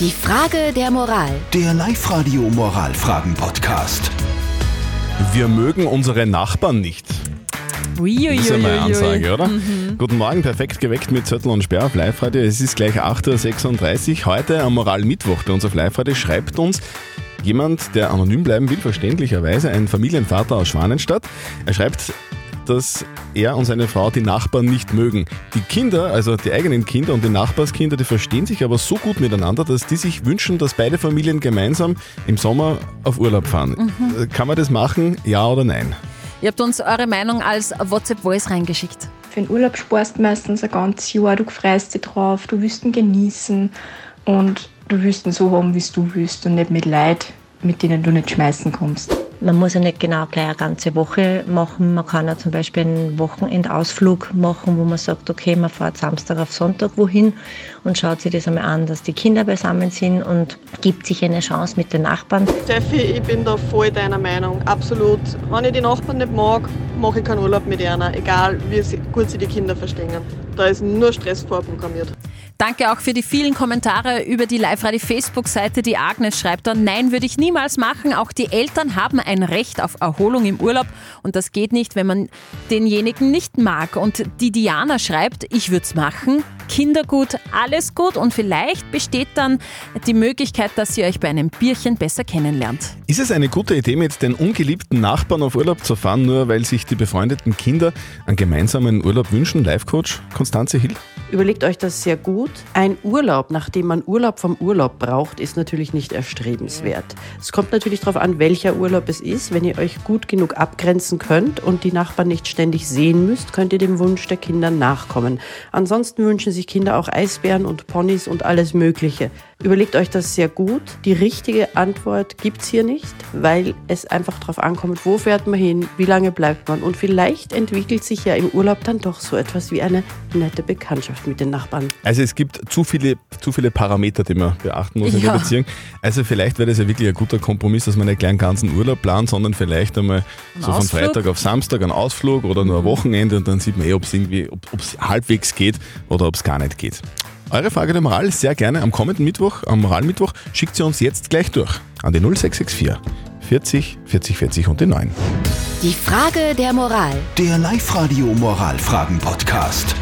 Die Frage der Moral. Der Live-Radio Moralfragen-Podcast. Wir mögen unsere Nachbarn nicht. Uiuiui. Das ist ja meine Ansage, oder? Guten Morgen, perfekt geweckt mit Zettel und Sperr auf Live-Radio. Es ist gleich 8.36 Uhr. Heute am Moral-Mittwoch bei uns auf Live-Radio schreibt uns jemand, der anonym bleiben will, verständlicherweise, ein Familienvater aus Schwanenstadt. Er schreibt, dass er und seine Frau die Nachbarn nicht mögen. Die Kinder, also die eigenen Kinder und die Nachbarskinder, die verstehen sich aber so gut miteinander, dass die sich wünschen, dass beide Familien gemeinsam im Sommer auf Urlaub fahren. Äh, Kann man das machen? Ja oder nein? Ihr habt uns eure Meinung als WhatsApp-Voice reingeschickt. Für den Urlaub sparst du meistens ein ganzes Jahr, du freust dich drauf, du willst ihn genießen und du willst ihn so haben, wie es du willst und nicht mit Leid, mit denen du nicht schmeißen kommst. Man muss ja nicht genau gleich eine ganze Woche machen. Man kann ja zum Beispiel einen Wochenendausflug machen, wo man sagt, okay, man fährt Samstag auf Sonntag wohin und schaut sich das einmal an, dass die Kinder beisammen sind und gibt sich eine Chance mit den Nachbarn. Steffi, ich bin da voll deiner Meinung. Absolut. Wenn ich die Nachbarn nicht mag, mache ich keinen Urlaub mit ihnen. Egal, wie gut sie die Kinder verstehen. Da ist nur Stress vorprogrammiert. Danke auch für die vielen Kommentare über die Live-Radio-Facebook-Seite. Die Agnes schreibt dann, nein, würde ich niemals machen. Auch die Eltern haben ein Recht auf Erholung im Urlaub und das geht nicht, wenn man denjenigen nicht mag. Und die Diana schreibt, ich würde es machen. Kindergut, alles gut und vielleicht besteht dann die Möglichkeit, dass ihr euch bei einem Bierchen besser kennenlernt. Ist es eine gute Idee, mit den ungeliebten Nachbarn auf Urlaub zu fahren, nur weil sich die befreundeten Kinder einen gemeinsamen Urlaub wünschen? Live-Coach Konstanze Hill? Überlegt euch das sehr gut. Ein Urlaub, nachdem man Urlaub vom Urlaub braucht, ist natürlich nicht erstrebenswert. Es kommt natürlich darauf an, welcher Urlaub es ist. Wenn ihr euch gut genug abgrenzen könnt und die Nachbarn nicht ständig sehen müsst, könnt ihr dem Wunsch der Kinder nachkommen. Ansonsten wünschen sich Kinder auch Eisbären und Ponys und alles Mögliche. Überlegt euch das sehr gut. Die richtige Antwort gibt's hier nicht, weil es einfach darauf ankommt, wo fährt man hin, wie lange bleibt man. Und vielleicht entwickelt sich ja im Urlaub dann doch so etwas wie eine nette Bekanntschaft mit den Nachbarn. Also es gibt zu viele, zu viele Parameter, die man beachten muss in der Ja. Beziehung. Also vielleicht wäre das ja wirklich ein guter Kompromiss, dass man nicht gleich einen ganzen Urlaub plant, sondern vielleicht einmal so von Ausflug? Freitag auf Samstag einen Ausflug oder nur ein Wochenende und dann sieht man eh, ob es irgendwie, ob es halbwegs geht oder ob es gar nicht geht. Eure Frage der Moral sehr gerne am kommenden Mittwoch, am Moralmittwoch, schickt sie uns jetzt gleich durch an die 0664 40 40 40 und die 9. Die Frage der Moral. Der Live-Radio Moralfragen-Podcast.